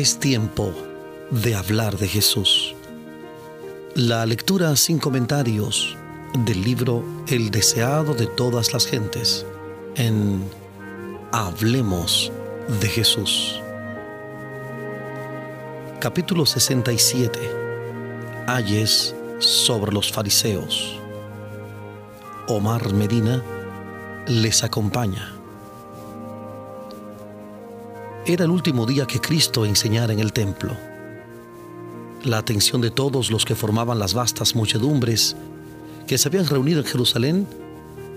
Es tiempo de hablar de Jesús. La lectura sin comentarios del libro El deseado de todas las gentes en Hablemos de Jesús. Capítulo 67. Ayes sobre los fariseos. Omar Medina les acompaña. Era el último día que Cristo enseñara en el templo. La atención de todos los que formaban las vastas muchedumbres que se habían reunido en Jerusalén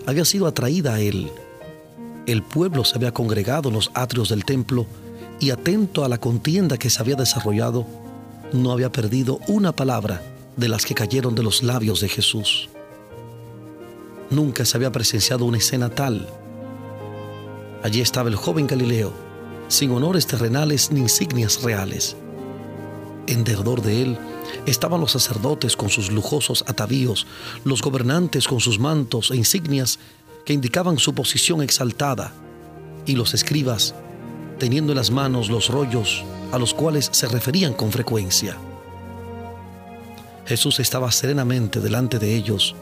había sido atraída a él. El pueblo se había congregado en los atrios del templo y atento a la contienda que se había desarrollado, no había perdido una palabra de las que cayeron de los labios de Jesús. Nunca se había presenciado una escena tal. Allí estaba el joven Galileo, sin honores terrenales ni insignias reales. En derredor de él estaban los sacerdotes con sus lujosos atavíos, los gobernantes con sus mantos e insignias que indicaban su posición exaltada, y los escribas teniendo en las manos los rollos a los cuales se referían con frecuencia. Jesús estaba serenamente delante de ellos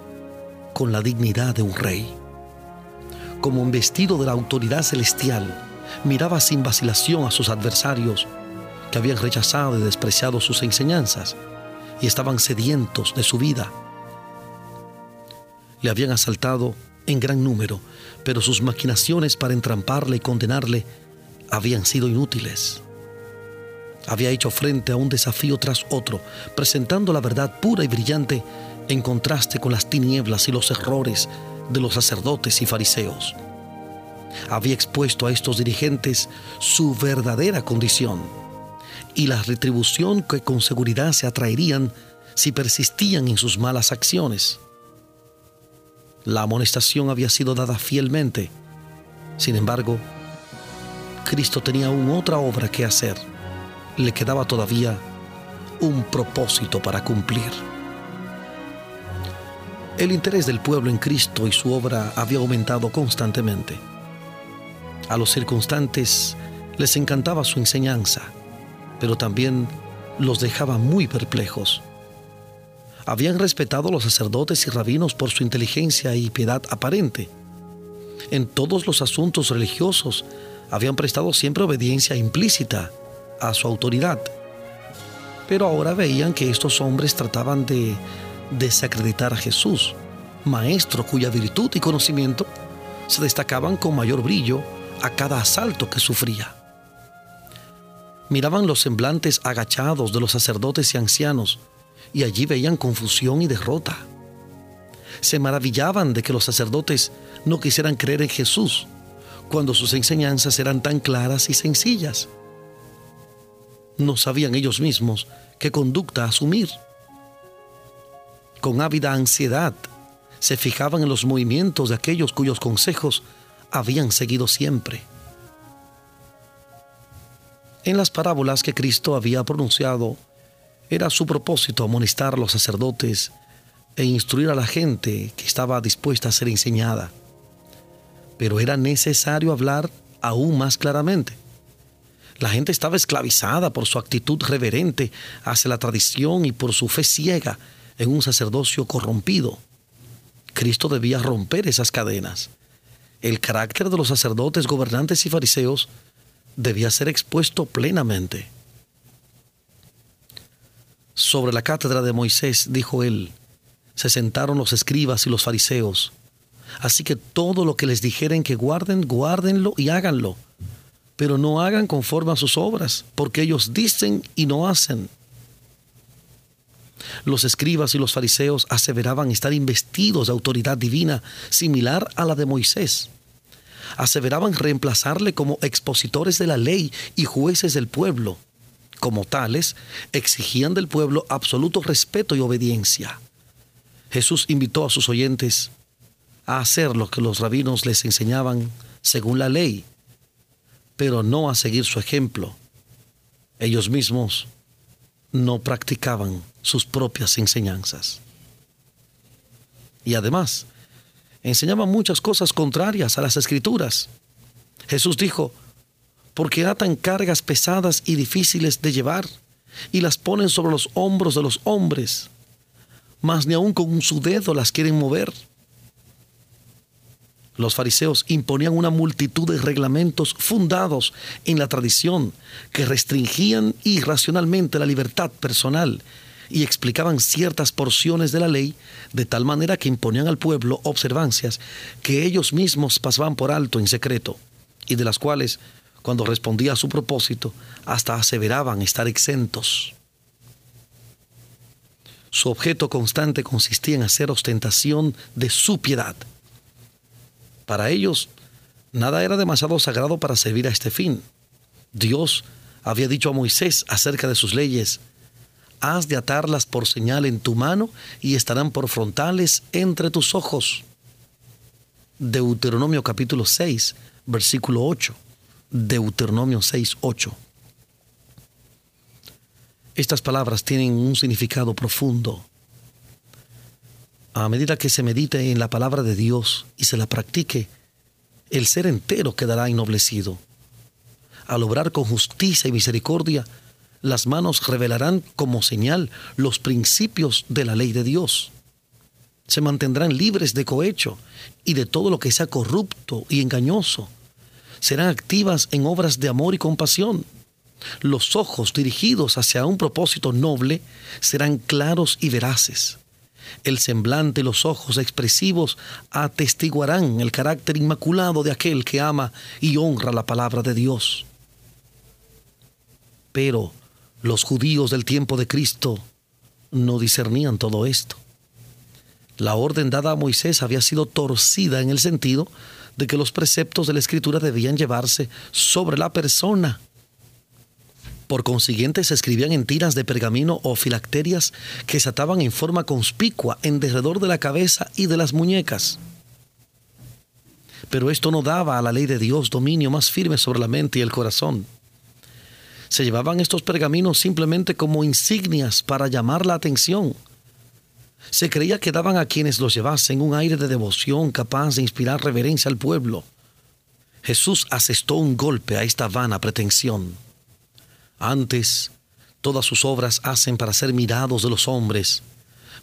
con la dignidad de un rey. Como investido de la autoridad celestial, miraba sin vacilación a sus adversarios que habían rechazado y despreciado sus enseñanzas y estaban sedientos de su vida. Le habían asaltado en gran número, pero sus maquinaciones para entramparle y condenarle habían sido inútiles. Había hecho frente a un desafío tras otro, presentando la verdad pura y brillante en contraste con las tinieblas y los errores de los sacerdotes y fariseos había expuesto a estos dirigentes su verdadera condición y la retribución que con seguridad se atraerían si persistían en sus malas acciones. La amonestación había sido dada fielmente. Sin embargo, Cristo tenía aún otra obra que hacer. Le quedaba todavía un propósito para cumplir. El interés del pueblo en Cristo y su obra había aumentado constantemente. A los circunstantes les encantaba su enseñanza, pero también los dejaba muy perplejos. Habían respetado a los sacerdotes y rabinos por su inteligencia y piedad aparente. En todos los asuntos religiosos habían prestado siempre obediencia implícita a su autoridad. Pero ahora veían que estos hombres trataban de desacreditar a Jesús, maestro cuya virtud y conocimiento se destacaban con mayor brillo a cada asalto que sufría. Miraban los semblantes agachados de los sacerdotes y ancianos y allí veían confusión y derrota. Se maravillaban de que los sacerdotes no quisieran creer en Jesús cuando sus enseñanzas eran tan claras y sencillas. No sabían ellos mismos qué conducta asumir. Con ávida ansiedad se fijaban en los movimientos de aquellos cuyos consejos habían seguido siempre. En las parábolas que Cristo había pronunciado, era su propósito amonestar a los sacerdotes e instruir a la gente que estaba dispuesta a ser enseñada. Pero era necesario hablar aún más claramente. La gente estaba esclavizada por su actitud reverente hacia la tradición y por su fe ciega en un sacerdocio corrompido. Cristo debía romper esas cadenas el carácter de los sacerdotes, gobernantes y fariseos debía ser expuesto plenamente. Sobre la cátedra de Moisés, dijo él, se sentaron los escribas y los fariseos. Así que todo lo que les dijeren que guarden, guárdenlo y háganlo. Pero no hagan conforme a sus obras, porque ellos dicen y no hacen. Los escribas y los fariseos aseveraban estar investidos de autoridad divina similar a la de Moisés. Aseveraban reemplazarle como expositores de la ley y jueces del pueblo. Como tales, exigían del pueblo absoluto respeto y obediencia. Jesús invitó a sus oyentes a hacer lo que los rabinos les enseñaban según la ley, pero no a seguir su ejemplo. Ellos mismos no practicaban sus propias enseñanzas. Y además, enseñaban muchas cosas contrarias a las escrituras. Jesús dijo, porque atan cargas pesadas y difíciles de llevar y las ponen sobre los hombros de los hombres, mas ni aun con su dedo las quieren mover. Los fariseos imponían una multitud de reglamentos fundados en la tradición que restringían irracionalmente la libertad personal y explicaban ciertas porciones de la ley de tal manera que imponían al pueblo observancias que ellos mismos pasaban por alto en secreto y de las cuales, cuando respondía a su propósito, hasta aseveraban estar exentos. Su objeto constante consistía en hacer ostentación de su piedad. Para ellos, nada era demasiado sagrado para servir a este fin. Dios había dicho a Moisés acerca de sus leyes, has de atarlas por señal en tu mano y estarán por frontales entre tus ojos. Deuteronomio capítulo 6, versículo 8. Deuteronomio 6, 8. Estas palabras tienen un significado profundo. A medida que se medite en la palabra de Dios y se la practique, el ser entero quedará ennoblecido. Al obrar con justicia y misericordia, las manos revelarán como señal los principios de la ley de Dios. Se mantendrán libres de cohecho y de todo lo que sea corrupto y engañoso. Serán activas en obras de amor y compasión. Los ojos dirigidos hacia un propósito noble serán claros y veraces. El semblante y los ojos expresivos atestiguarán el carácter inmaculado de aquel que ama y honra la palabra de Dios. Pero los judíos del tiempo de Cristo no discernían todo esto. La orden dada a Moisés había sido torcida en el sentido de que los preceptos de la Escritura debían llevarse sobre la persona. Por consiguiente, se escribían en tiras de pergamino o filacterias que se ataban en forma conspicua en derredor de la cabeza y de las muñecas. Pero esto no daba a la ley de Dios dominio más firme sobre la mente y el corazón. Se llevaban estos pergaminos simplemente como insignias para llamar la atención. Se creía que daban a quienes los llevasen un aire de devoción capaz de inspirar reverencia al pueblo. Jesús asestó un golpe a esta vana pretensión. Antes, todas sus obras hacen para ser mirados de los hombres,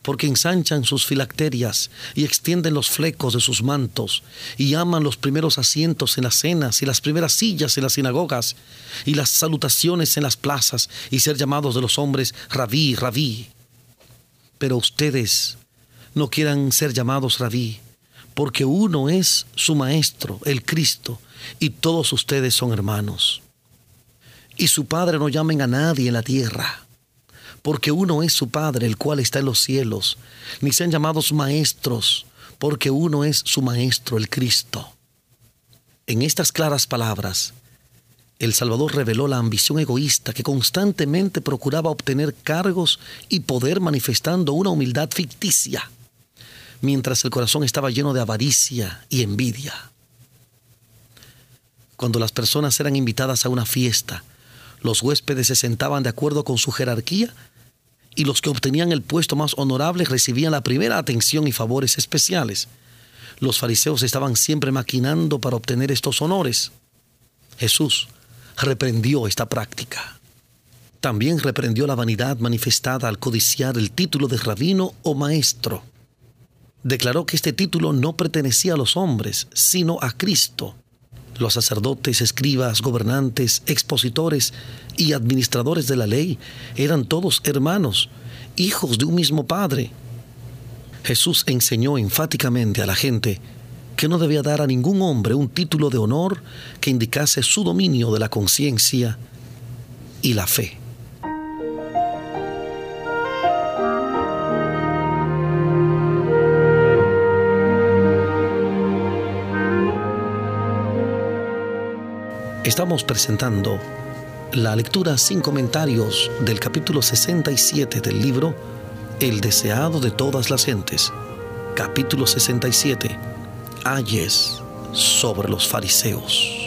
porque ensanchan sus filacterias y extienden los flecos de sus mantos, y aman los primeros asientos en las cenas y las primeras sillas en las sinagogas, y las salutaciones en las plazas, y ser llamados de los hombres rabí, rabí. Pero ustedes no quieran ser llamados rabí, porque uno es su maestro, el Cristo, y todos ustedes son hermanos. Y su Padre no llamen a nadie en la tierra porque uno es su Padre, el cual está en los cielos, ni sean llamados maestros, porque uno es su Maestro, el Cristo. En estas claras palabras, el Salvador reveló la ambición egoísta que constantemente procuraba obtener cargos y poder manifestando una humildad ficticia, mientras el corazón estaba lleno de avaricia y envidia. Cuando las personas eran invitadas a una fiesta, los huéspedes se sentaban de acuerdo con su jerarquía y los que obtenían el puesto más honorable recibían la primera atención y favores especiales. Los fariseos estaban siempre maquinando para obtener estos honores. Jesús reprendió esta práctica. También reprendió la vanidad manifestada al codiciar el título de rabino o maestro. Declaró que este título no pertenecía a los hombres, sino a Cristo los sacerdotes, escribas, gobernantes, expositores y administradores de la ley eran todos hermanos, hijos de un mismo Padre. Jesús enseñó enfáticamente a la gente que no debía dar a ningún hombre un título de honor que indicase su dominio de la conciencia y la fe. Estamos presentando la lectura sin comentarios del capítulo 67 del libro El deseado de todas las gentes. Capítulo 67. Ayes sobre los fariseos.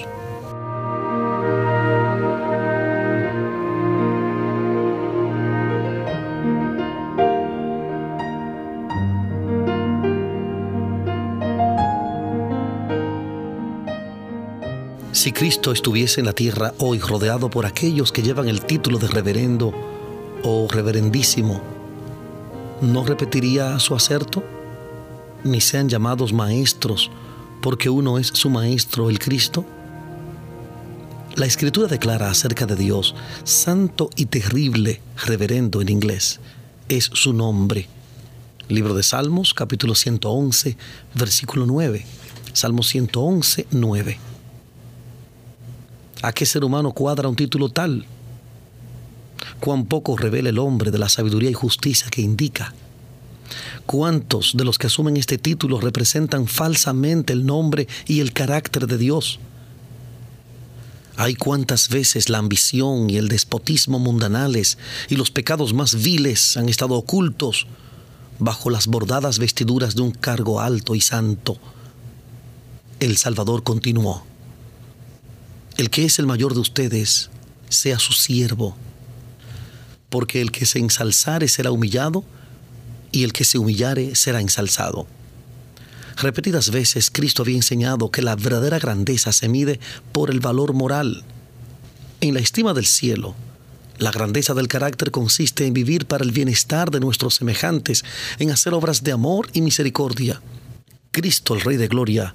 Si Cristo estuviese en la tierra hoy rodeado por aquellos que llevan el título de reverendo o reverendísimo, ¿no repetiría su acerto? Ni sean llamados maestros porque uno es su maestro, el Cristo. La escritura declara acerca de Dios, santo y terrible, reverendo en inglés, es su nombre. Libro de Salmos, capítulo 111, versículo 9. Salmo 111, 9. ¿A qué ser humano cuadra un título tal? Cuán poco revela el hombre de la sabiduría y justicia que indica. ¿Cuántos de los que asumen este título representan falsamente el nombre y el carácter de Dios? Hay cuántas veces la ambición y el despotismo mundanales y los pecados más viles han estado ocultos bajo las bordadas vestiduras de un cargo alto y santo. El Salvador continuó el que es el mayor de ustedes sea su siervo, porque el que se ensalzare será humillado, y el que se humillare será ensalzado. Repetidas veces Cristo había enseñado que la verdadera grandeza se mide por el valor moral. En la estima del cielo, la grandeza del carácter consiste en vivir para el bienestar de nuestros semejantes, en hacer obras de amor y misericordia. Cristo, el Rey de Gloria,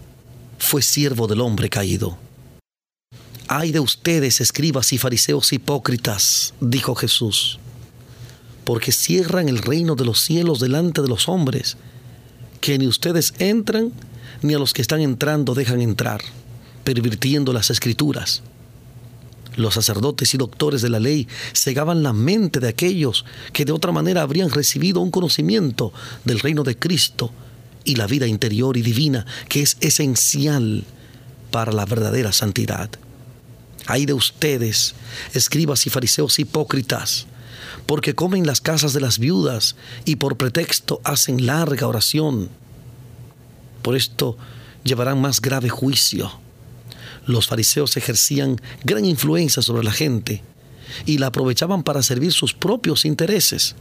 fue siervo del hombre caído. Ay de ustedes, escribas y fariseos hipócritas, dijo Jesús, porque cierran el reino de los cielos delante de los hombres, que ni ustedes entran, ni a los que están entrando dejan entrar, pervirtiendo las escrituras. Los sacerdotes y doctores de la ley cegaban la mente de aquellos que de otra manera habrían recibido un conocimiento del reino de Cristo y la vida interior y divina que es esencial para la verdadera santidad. Hay de ustedes, escribas y fariseos hipócritas, porque comen las casas de las viudas y por pretexto hacen larga oración. Por esto llevarán más grave juicio. Los fariseos ejercían gran influencia sobre la gente y la aprovechaban para servir sus propios intereses.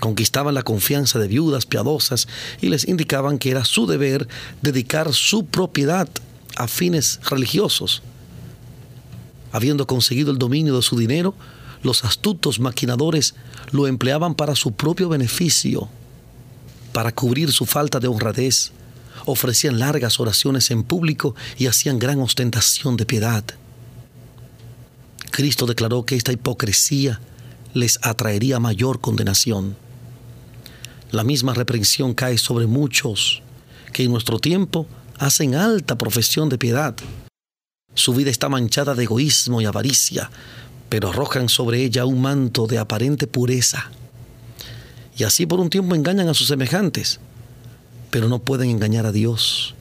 Conquistaban la confianza de viudas piadosas y les indicaban que era su deber dedicar su propiedad a fines religiosos. Habiendo conseguido el dominio de su dinero, los astutos maquinadores lo empleaban para su propio beneficio, para cubrir su falta de honradez. Ofrecían largas oraciones en público y hacían gran ostentación de piedad. Cristo declaró que esta hipocresía les atraería mayor condenación. La misma reprensión cae sobre muchos que en nuestro tiempo hacen alta profesión de piedad, su vida está manchada de egoísmo y avaricia, pero arrojan sobre ella un manto de aparente pureza. Y así por un tiempo engañan a sus semejantes, pero no pueden engañar a Dios.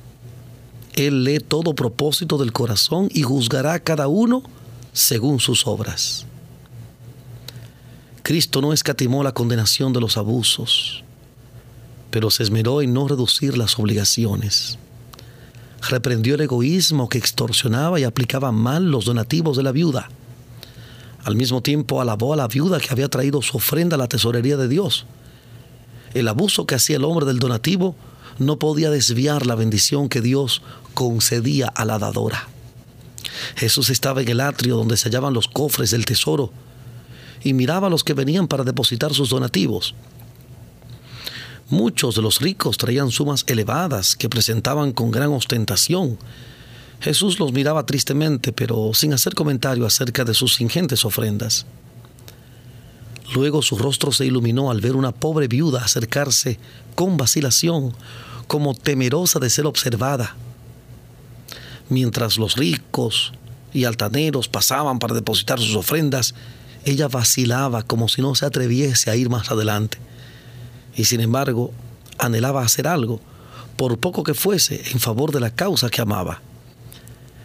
Él lee todo propósito del corazón y juzgará a cada uno según sus obras. Cristo no escatimó la condenación de los abusos, pero se esmeró en no reducir las obligaciones reprendió el egoísmo que extorsionaba y aplicaba mal los donativos de la viuda. Al mismo tiempo alabó a la viuda que había traído su ofrenda a la tesorería de Dios. El abuso que hacía el hombre del donativo no podía desviar la bendición que Dios concedía a la dadora. Jesús estaba en el atrio donde se hallaban los cofres del tesoro y miraba a los que venían para depositar sus donativos. Muchos de los ricos traían sumas elevadas que presentaban con gran ostentación. Jesús los miraba tristemente, pero sin hacer comentario acerca de sus ingentes ofrendas. Luego su rostro se iluminó al ver una pobre viuda acercarse con vacilación, como temerosa de ser observada. Mientras los ricos y altaneros pasaban para depositar sus ofrendas, ella vacilaba como si no se atreviese a ir más adelante y sin embargo anhelaba hacer algo, por poco que fuese, en favor de la causa que amaba.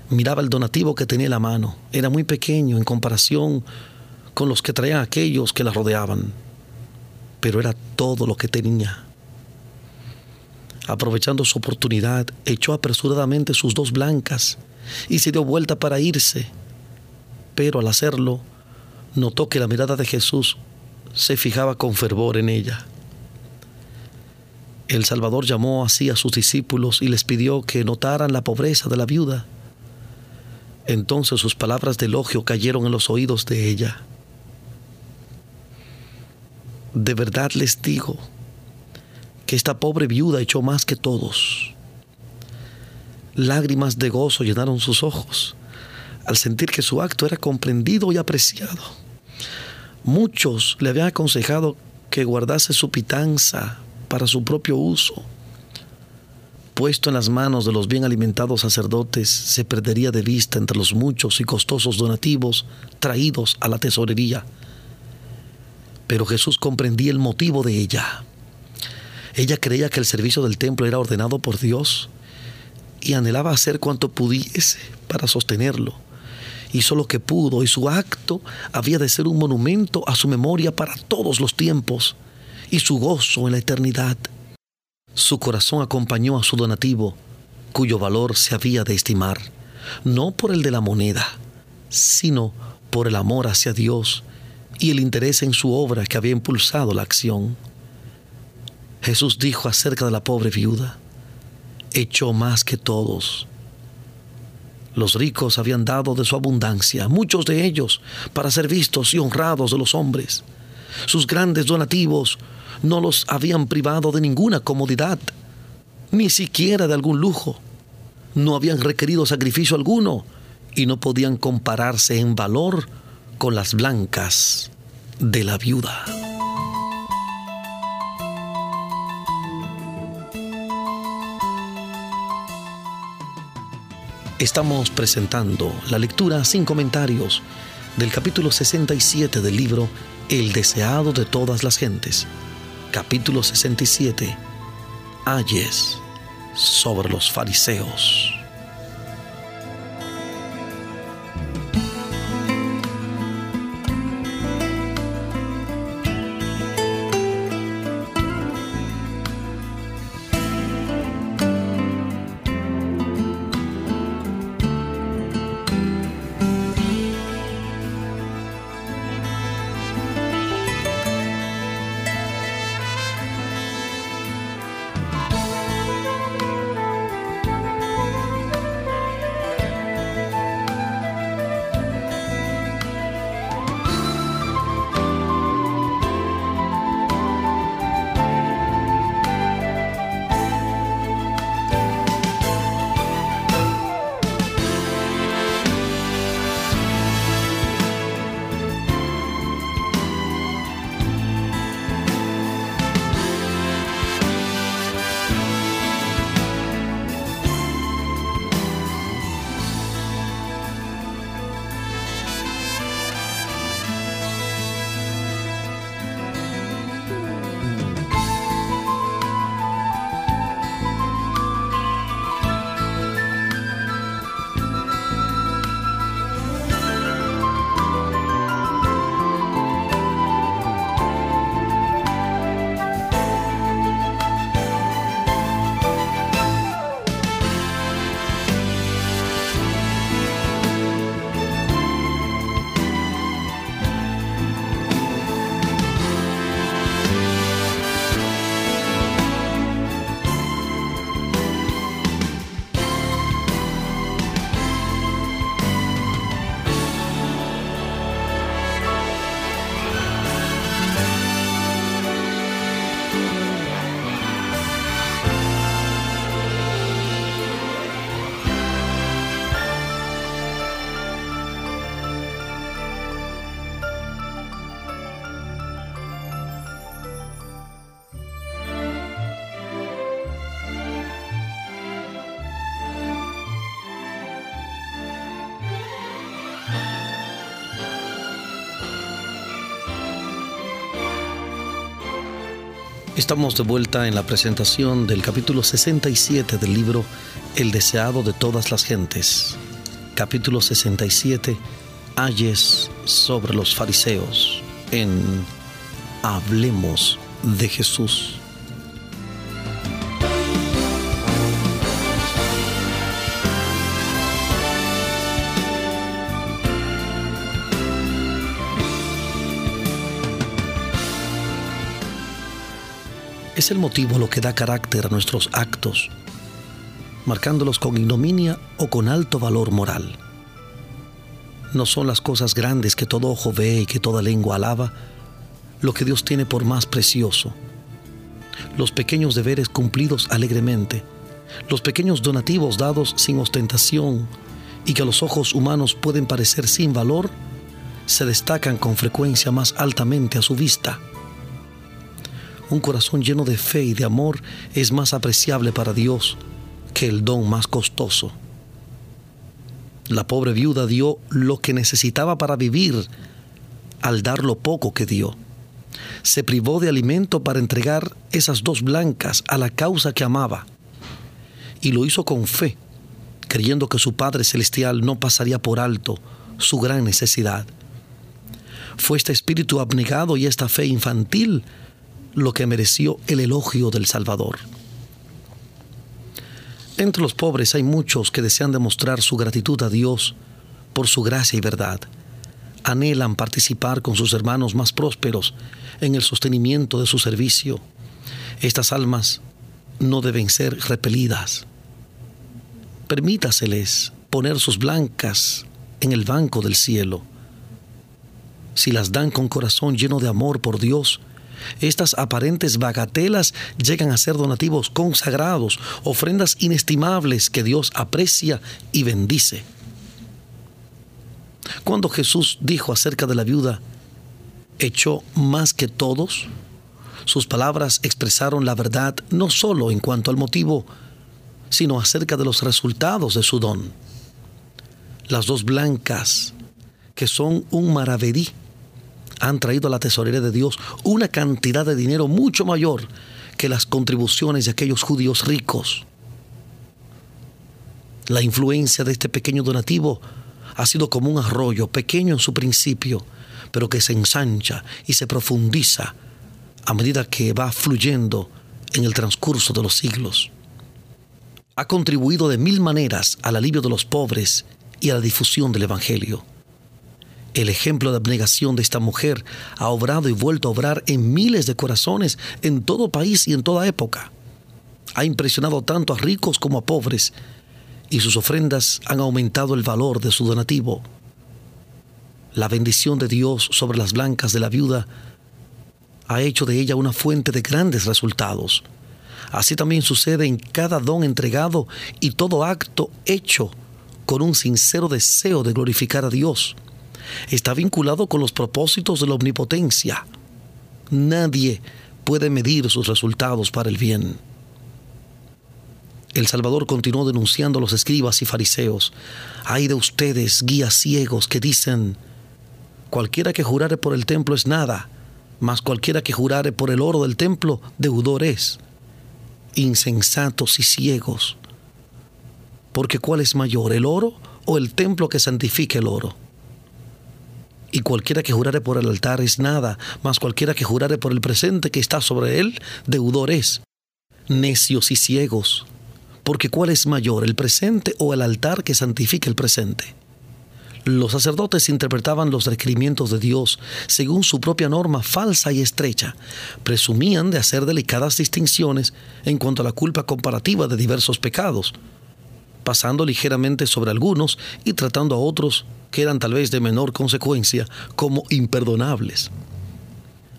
Miraba el donativo que tenía en la mano, era muy pequeño en comparación con los que traían aquellos que la rodeaban, pero era todo lo que tenía. Aprovechando su oportunidad, echó apresuradamente sus dos blancas y se dio vuelta para irse, pero al hacerlo, notó que la mirada de Jesús se fijaba con fervor en ella. El Salvador llamó así a sus discípulos y les pidió que notaran la pobreza de la viuda. Entonces sus palabras de elogio cayeron en los oídos de ella. De verdad les digo que esta pobre viuda echó más que todos. Lágrimas de gozo llenaron sus ojos al sentir que su acto era comprendido y apreciado. Muchos le habían aconsejado que guardase su pitanza para su propio uso. Puesto en las manos de los bien alimentados sacerdotes, se perdería de vista entre los muchos y costosos donativos traídos a la tesorería. Pero Jesús comprendía el motivo de ella. Ella creía que el servicio del templo era ordenado por Dios y anhelaba hacer cuanto pudiese para sostenerlo. Hizo lo que pudo y su acto había de ser un monumento a su memoria para todos los tiempos y su gozo en la eternidad. Su corazón acompañó a su donativo, cuyo valor se había de estimar, no por el de la moneda, sino por el amor hacia Dios y el interés en su obra que había impulsado la acción. Jesús dijo acerca de la pobre viuda, echó más que todos. Los ricos habían dado de su abundancia, muchos de ellos, para ser vistos y honrados de los hombres. Sus grandes donativos no los habían privado de ninguna comodidad, ni siquiera de algún lujo. No habían requerido sacrificio alguno y no podían compararse en valor con las blancas de la viuda. Estamos presentando la lectura sin comentarios del capítulo 67 del libro El deseado de todas las gentes. Capítulo 67. Ayes sobre los fariseos. Estamos de vuelta en la presentación del capítulo 67 del libro El deseado de todas las gentes. Capítulo 67, Ayes sobre los fariseos en Hablemos de Jesús. Es el motivo lo que da carácter a nuestros actos, marcándolos con ignominia o con alto valor moral. no son las cosas grandes que todo ojo ve y que toda lengua alaba, lo que Dios tiene por más precioso. Los pequeños deberes cumplidos alegremente, los pequeños donativos dados sin ostentación y que a los ojos humanos pueden parecer sin valor, se destacan con frecuencia más altamente a su vista. Un corazón lleno de fe y de amor es más apreciable para Dios que el don más costoso. La pobre viuda dio lo que necesitaba para vivir al dar lo poco que dio. Se privó de alimento para entregar esas dos blancas a la causa que amaba. Y lo hizo con fe, creyendo que su Padre Celestial no pasaría por alto su gran necesidad. Fue este espíritu abnegado y esta fe infantil lo que mereció el elogio del Salvador. Entre los pobres hay muchos que desean demostrar su gratitud a Dios por su gracia y verdad. Anhelan participar con sus hermanos más prósperos en el sostenimiento de su servicio. Estas almas no deben ser repelidas. Permítaseles poner sus blancas en el banco del cielo. Si las dan con corazón lleno de amor por Dios, estas aparentes bagatelas llegan a ser donativos consagrados, ofrendas inestimables que Dios aprecia y bendice. Cuando Jesús dijo acerca de la viuda, echó más que todos, sus palabras expresaron la verdad no solo en cuanto al motivo, sino acerca de los resultados de su don. Las dos blancas, que son un maravedí, han traído a la tesorería de Dios una cantidad de dinero mucho mayor que las contribuciones de aquellos judíos ricos. La influencia de este pequeño donativo ha sido como un arroyo, pequeño en su principio, pero que se ensancha y se profundiza a medida que va fluyendo en el transcurso de los siglos. Ha contribuido de mil maneras al alivio de los pobres y a la difusión del Evangelio. El ejemplo de abnegación de esta mujer ha obrado y vuelto a obrar en miles de corazones en todo país y en toda época. Ha impresionado tanto a ricos como a pobres y sus ofrendas han aumentado el valor de su donativo. La bendición de Dios sobre las blancas de la viuda ha hecho de ella una fuente de grandes resultados. Así también sucede en cada don entregado y todo acto hecho con un sincero deseo de glorificar a Dios está vinculado con los propósitos de la omnipotencia. Nadie puede medir sus resultados para el bien. El Salvador continuó denunciando a los escribas y fariseos. Hay de ustedes, guías ciegos, que dicen, cualquiera que jurare por el templo es nada, mas cualquiera que jurare por el oro del templo, deudor es. Insensatos y ciegos. Porque ¿cuál es mayor, el oro o el templo que santifica el oro? Y cualquiera que jurare por el altar es nada, mas cualquiera que jurare por el presente que está sobre él, deudor es. Necios y ciegos, porque ¿cuál es mayor, el presente o el altar que santifica el presente? Los sacerdotes interpretaban los requerimientos de Dios según su propia norma falsa y estrecha. Presumían de hacer delicadas distinciones en cuanto a la culpa comparativa de diversos pecados, pasando ligeramente sobre algunos y tratando a otros que eran tal vez de menor consecuencia como imperdonables.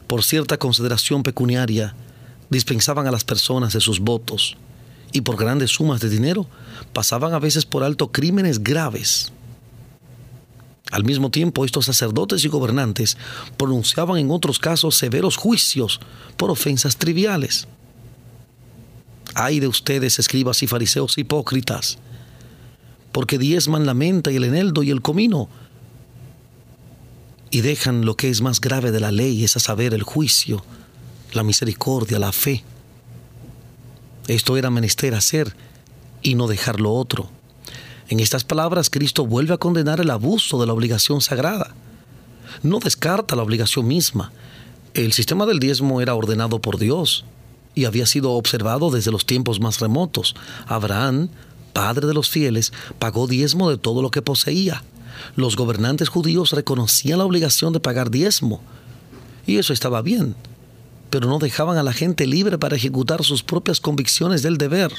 Por cierta consideración pecuniaria, dispensaban a las personas de sus votos y por grandes sumas de dinero pasaban a veces por alto crímenes graves. Al mismo tiempo, estos sacerdotes y gobernantes pronunciaban en otros casos severos juicios por ofensas triviales. Ay de ustedes, escribas y fariseos hipócritas, porque diezman la menta y el eneldo y el comino, y dejan lo que es más grave de la ley, es a saber, el juicio, la misericordia, la fe. Esto era menester hacer y no dejar lo otro. En estas palabras, Cristo vuelve a condenar el abuso de la obligación sagrada. No descarta la obligación misma. El sistema del diezmo era ordenado por Dios y había sido observado desde los tiempos más remotos. Abraham padre de los fieles, pagó diezmo de todo lo que poseía. Los gobernantes judíos reconocían la obligación de pagar diezmo. Y eso estaba bien, pero no dejaban a la gente libre para ejecutar sus propias convicciones del deber.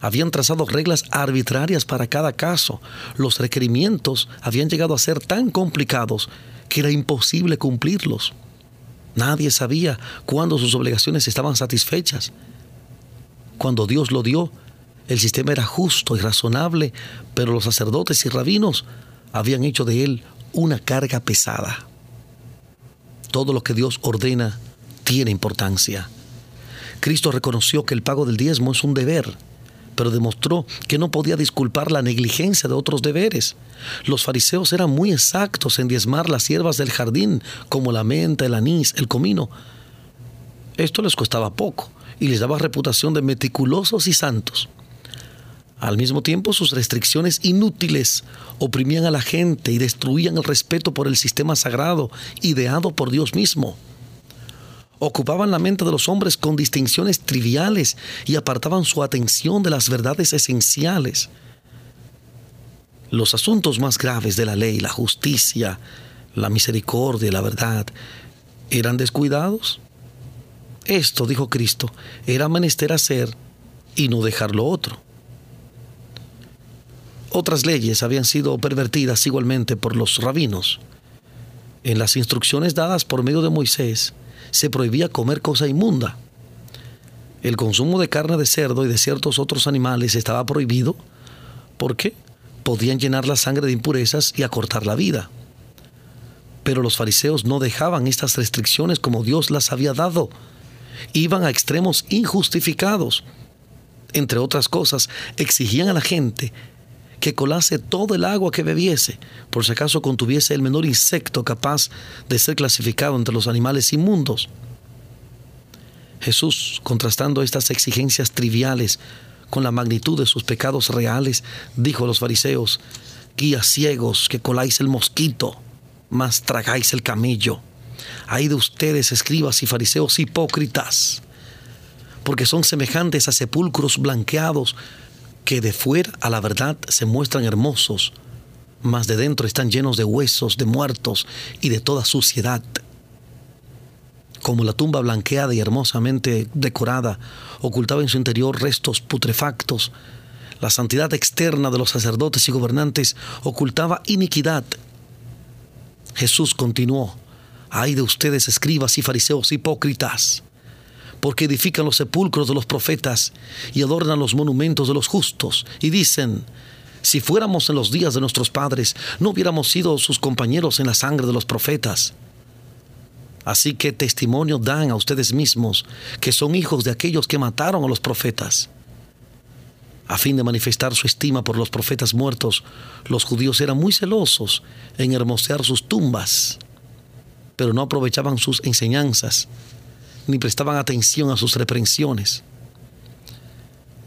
Habían trazado reglas arbitrarias para cada caso. Los requerimientos habían llegado a ser tan complicados que era imposible cumplirlos. Nadie sabía cuándo sus obligaciones estaban satisfechas. Cuando Dios lo dio, el sistema era justo y razonable, pero los sacerdotes y rabinos habían hecho de él una carga pesada. Todo lo que Dios ordena tiene importancia. Cristo reconoció que el pago del diezmo es un deber, pero demostró que no podía disculpar la negligencia de otros deberes. Los fariseos eran muy exactos en diezmar las hierbas del jardín, como la menta, el anís, el comino. Esto les costaba poco y les daba reputación de meticulosos y santos. Al mismo tiempo, sus restricciones inútiles oprimían a la gente y destruían el respeto por el sistema sagrado ideado por Dios mismo. Ocupaban la mente de los hombres con distinciones triviales y apartaban su atención de las verdades esenciales. Los asuntos más graves de la ley, la justicia, la misericordia la verdad, eran descuidados. Esto, dijo Cristo, era menester hacer y no dejar lo otro. Otras leyes habían sido pervertidas igualmente por los rabinos. En las instrucciones dadas por medio de Moisés se prohibía comer cosa inmunda. El consumo de carne de cerdo y de ciertos otros animales estaba prohibido porque podían llenar la sangre de impurezas y acortar la vida. Pero los fariseos no dejaban estas restricciones como Dios las había dado. Iban a extremos injustificados. Entre otras cosas, exigían a la gente que colase todo el agua que bebiese, por si acaso contuviese el menor insecto capaz de ser clasificado entre los animales inmundos. Jesús, contrastando estas exigencias triviales con la magnitud de sus pecados reales, dijo a los fariseos, guías ciegos que coláis el mosquito, mas tragáis el camello. Hay de ustedes, escribas y fariseos hipócritas, porque son semejantes a sepulcros blanqueados, que de fuera a la verdad se muestran hermosos, mas de dentro están llenos de huesos, de muertos y de toda suciedad. Como la tumba blanqueada y hermosamente decorada ocultaba en su interior restos putrefactos, la santidad externa de los sacerdotes y gobernantes ocultaba iniquidad. Jesús continuó, ay de ustedes escribas y fariseos hipócritas porque edifican los sepulcros de los profetas y adornan los monumentos de los justos, y dicen, si fuéramos en los días de nuestros padres, no hubiéramos sido sus compañeros en la sangre de los profetas. Así que testimonio dan a ustedes mismos que son hijos de aquellos que mataron a los profetas. A fin de manifestar su estima por los profetas muertos, los judíos eran muy celosos en hermosear sus tumbas, pero no aprovechaban sus enseñanzas ni prestaban atención a sus reprensiones.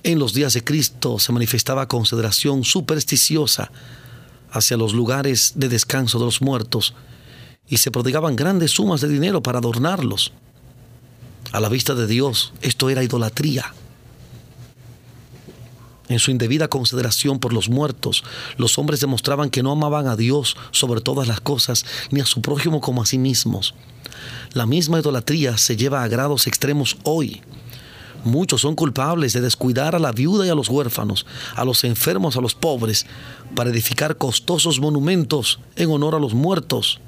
En los días de Cristo se manifestaba consideración supersticiosa hacia los lugares de descanso de los muertos y se prodigaban grandes sumas de dinero para adornarlos. A la vista de Dios esto era idolatría. En su indebida consideración por los muertos, los hombres demostraban que no amaban a Dios sobre todas las cosas, ni a su prójimo como a sí mismos. La misma idolatría se lleva a grados extremos hoy. Muchos son culpables de descuidar a la viuda y a los huérfanos, a los enfermos, a los pobres, para edificar costosos monumentos en honor a los muertos.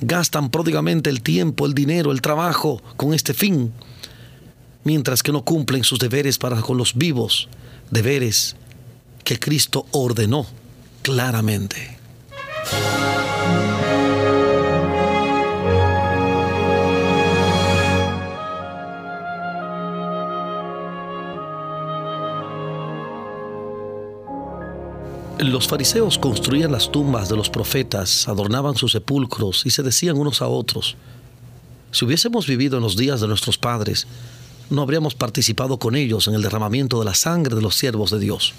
Gastan pródigamente el tiempo, el dinero, el trabajo con este fin, mientras que no cumplen sus deberes para con los vivos, deberes que Cristo ordenó claramente. Los fariseos construían las tumbas de los profetas, adornaban sus sepulcros y se decían unos a otros, si hubiésemos vivido en los días de nuestros padres, no habríamos participado con ellos en el derramamiento de la sangre de los siervos de Dios.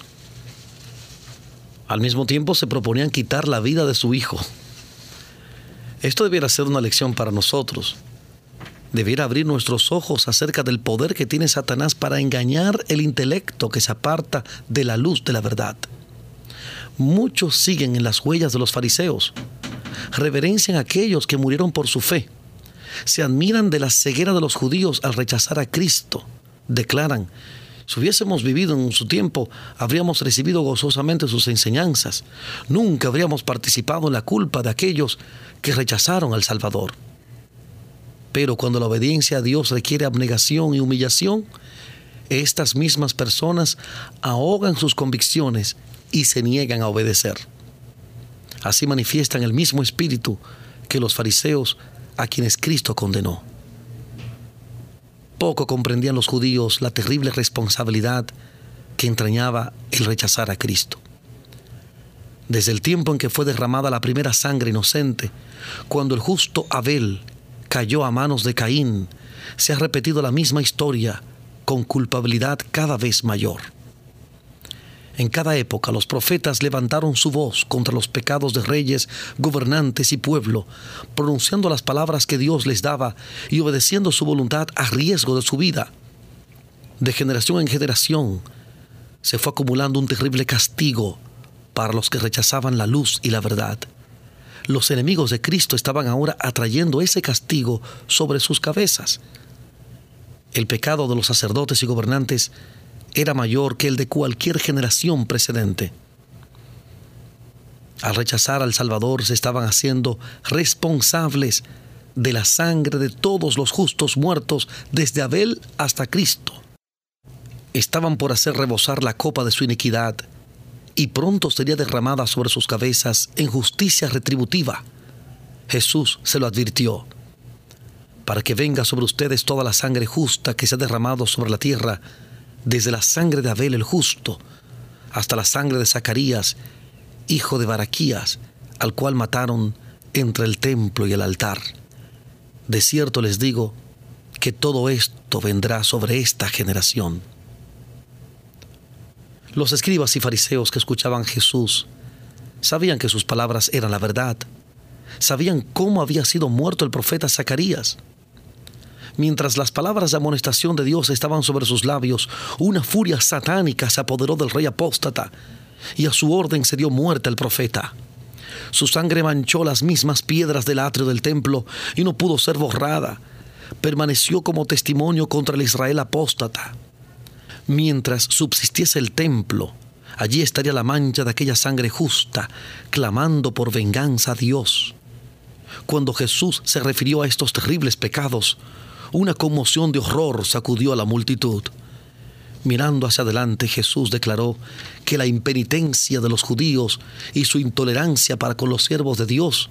Al mismo tiempo se proponían quitar la vida de su hijo. Esto debiera ser una lección para nosotros. Debiera abrir nuestros ojos acerca del poder que tiene Satanás para engañar el intelecto que se aparta de la luz de la verdad muchos siguen en las huellas de los fariseos, reverencian a aquellos que murieron por su fe, se admiran de la ceguera de los judíos al rechazar a Cristo, declaran, Si hubiésemos vivido en su tiempo, habríamos recibido gozosamente sus enseñanzas. Nunca habríamos participado en la culpa de aquellos que rechazaron al Salvador. Pero cuando la obediencia a Dios requiere abnegación y humillación, estas mismas personas ahogan sus convicciones y se niegan a obedecer. Así manifiestan el mismo espíritu que los fariseos a quienes Cristo condenó. Poco comprendían los judíos la terrible responsabilidad que entrañaba el rechazar a Cristo. Desde el tiempo en que fue derramada la primera sangre inocente, cuando el justo Abel cayó a manos de Caín, se ha repetido la misma historia con culpabilidad cada vez mayor. En cada época los profetas levantaron su voz contra los pecados de reyes, gobernantes y pueblo, pronunciando las palabras que Dios les daba y obedeciendo su voluntad a riesgo de su vida. De generación en generación se fue acumulando un terrible castigo para los que rechazaban la luz y la verdad. Los enemigos de Cristo estaban ahora atrayendo ese castigo sobre sus cabezas. El pecado de los sacerdotes y gobernantes era mayor que el de cualquier generación precedente. Al rechazar al Salvador se estaban haciendo responsables de la sangre de todos los justos muertos desde Abel hasta Cristo. Estaban por hacer rebosar la copa de su iniquidad y pronto sería derramada sobre sus cabezas en justicia retributiva. Jesús se lo advirtió. Para que venga sobre ustedes toda la sangre justa que se ha derramado sobre la tierra, desde la sangre de Abel el justo hasta la sangre de Zacarías, hijo de Baraquías, al cual mataron entre el templo y el altar. De cierto les digo que todo esto vendrá sobre esta generación. Los escribas y fariseos que escuchaban a Jesús sabían que sus palabras eran la verdad, sabían cómo había sido muerto el profeta Zacarías, Mientras las palabras de amonestación de Dios estaban sobre sus labios, una furia satánica se apoderó del rey apóstata y a su orden se dio muerte al profeta. Su sangre manchó las mismas piedras del atrio del templo y no pudo ser borrada. Permaneció como testimonio contra el Israel apóstata. Mientras subsistiese el templo, allí estaría la mancha de aquella sangre justa, clamando por venganza a Dios. Cuando Jesús se refirió a estos terribles pecados, una conmoción de horror sacudió a la multitud. Mirando hacia adelante, Jesús declaró que la impenitencia de los judíos y su intolerancia para con los siervos de Dios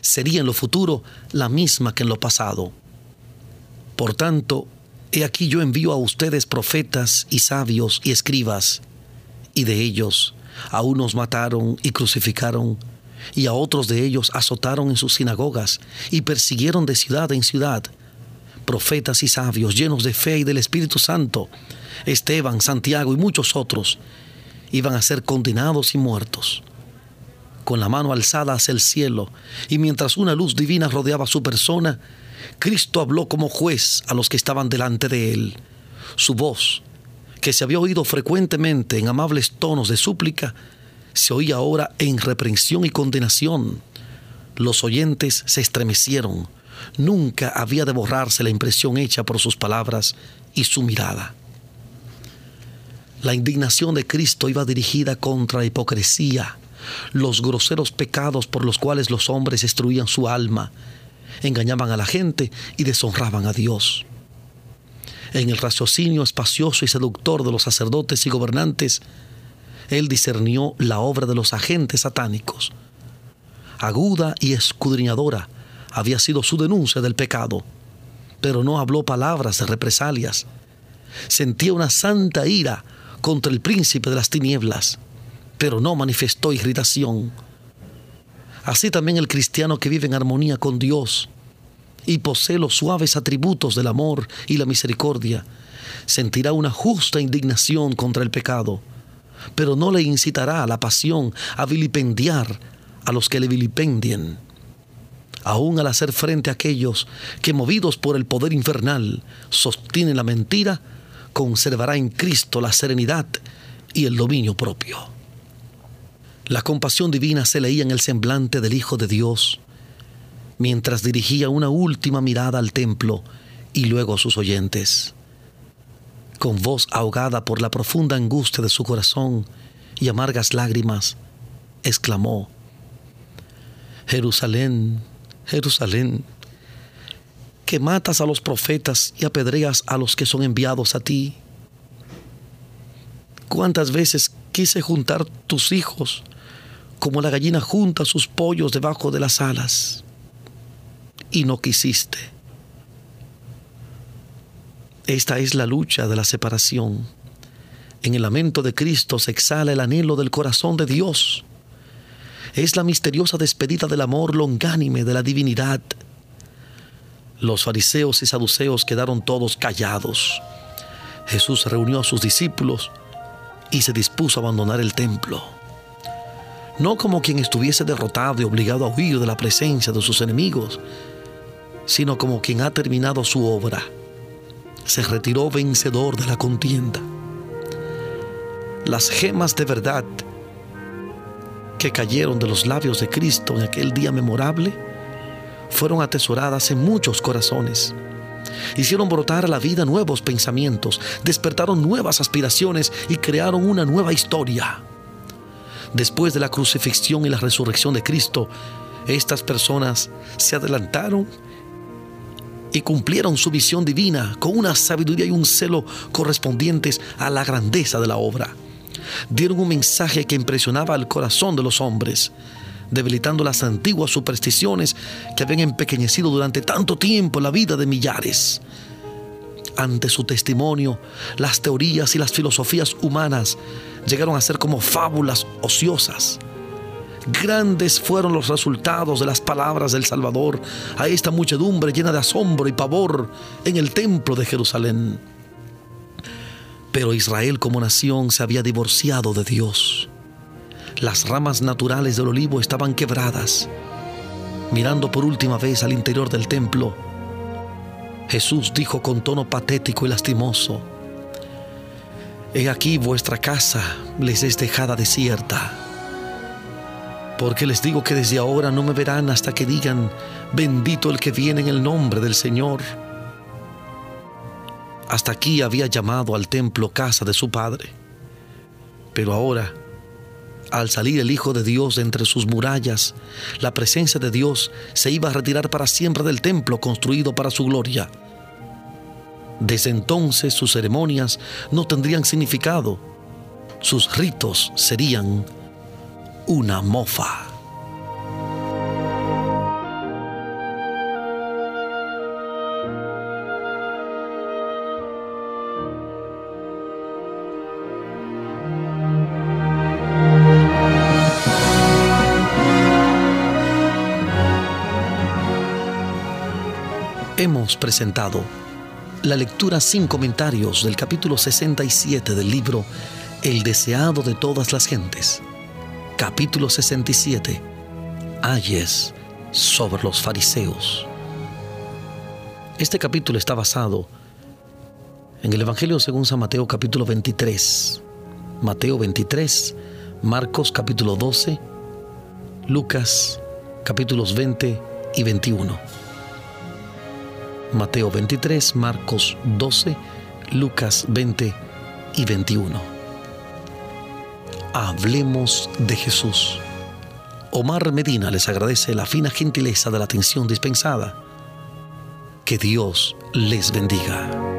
sería en lo futuro la misma que en lo pasado. Por tanto, he aquí yo envío a ustedes profetas y sabios y escribas, y de ellos a unos mataron y crucificaron, y a otros de ellos azotaron en sus sinagogas y persiguieron de ciudad en ciudad profetas y sabios llenos de fe y del Espíritu Santo, Esteban, Santiago y muchos otros, iban a ser condenados y muertos. Con la mano alzada hacia el cielo, y mientras una luz divina rodeaba su persona, Cristo habló como juez a los que estaban delante de él. Su voz, que se había oído frecuentemente en amables tonos de súplica, se oía ahora en reprensión y condenación. Los oyentes se estremecieron, Nunca había de borrarse la impresión hecha por sus palabras y su mirada. La indignación de Cristo iba dirigida contra la hipocresía, los groseros pecados por los cuales los hombres destruían su alma, engañaban a la gente y deshonraban a Dios. En el raciocinio espacioso y seductor de los sacerdotes y gobernantes, él discernió la obra de los agentes satánicos. Aguda y escudriñadora, había sido su denuncia del pecado, pero no habló palabras de represalias. Sentía una santa ira contra el príncipe de las tinieblas, pero no manifestó irritación. Así también el cristiano que vive en armonía con Dios y posee los suaves atributos del amor y la misericordia, sentirá una justa indignación contra el pecado, pero no le incitará a la pasión a vilipendiar a los que le vilipendien aún al hacer frente a aquellos que movidos por el poder infernal sostienen la mentira, conservará en Cristo la serenidad y el dominio propio. La compasión divina se leía en el semblante del Hijo de Dios, mientras dirigía una última mirada al templo y luego a sus oyentes. con voz ahogada por la profunda angustia de su corazón y amargas lágrimas, exclamó, Jerusalén, Jerusalén, que matas a los profetas y apedreas a los que son enviados a ti. ¿Cuántas veces quise juntar tus hijos como la gallina junta sus pollos debajo de las alas y no quisiste? Esta es la lucha de la separación. En el lamento de Cristo se exhala el anhelo del corazón de Dios. Es la misteriosa despedida del amor longánime de la divinidad. Los fariseos y saduceos quedaron todos callados. Jesús reunió a sus discípulos y se dispuso a abandonar el templo. No como quien estuviese derrotado y obligado a huir de la presencia de sus enemigos, sino como quien ha terminado su obra se retiró vencedor de la contienda. Las gemas de verdad que cayeron de los labios de Cristo en aquel día memorable fueron atesoradas en muchos corazones. Hicieron brotar a la vida nuevos pensamientos, despertaron nuevas aspiraciones y crearon una nueva historia. Después de la crucifixión y la resurrección de Cristo, estas personas se adelantaron y cumplieron su visión divina con una sabiduría y un celo correspondientes a la grandeza de la obra. Dieron un mensaje que impresionaba al corazón de los hombres, debilitando las antiguas supersticiones que habían empequeñecido durante tanto tiempo la vida de millares. Ante su testimonio, las teorías y las filosofías humanas llegaron a ser como fábulas ociosas Grandes fueron los resultados de las palabras del Salvador a esta muchedumbre llena de asombro y pavor en el templo de Jerusalén. Pero Israel como nación se había divorciado de Dios. Las ramas naturales del olivo estaban quebradas. Mirando por última vez al interior del templo, Jesús dijo con tono patético y lastimoso, He aquí vuestra casa les es dejada desierta porque les digo que desde ahora no me verán hasta que digan, bendito el que viene en el nombre del Señor. Hasta aquí había llamado al templo casa de su Padre. Pero ahora, al salir el Hijo de Dios entre sus murallas, la presencia de Dios se iba a retirar para siempre del templo construido para su gloria. Desde entonces sus ceremonias no tendrían significado, sus ritos serían una mofa. Presentado la lectura sin comentarios del capítulo 67 del libro El deseado de todas las gentes capítulo 67, ayes sobre los fariseos. Este capítulo está basado en el Evangelio según San Mateo capítulo 23, Mateo 23, Marcos capítulo 12, Lucas capítulos 20 y 21. Mateo 23, Marcos 12, Lucas 20 y 21 hablemos de Jesús. Omar Medina les agradece la fina gentileza de la atención dispensada. Que Dios les bendiga.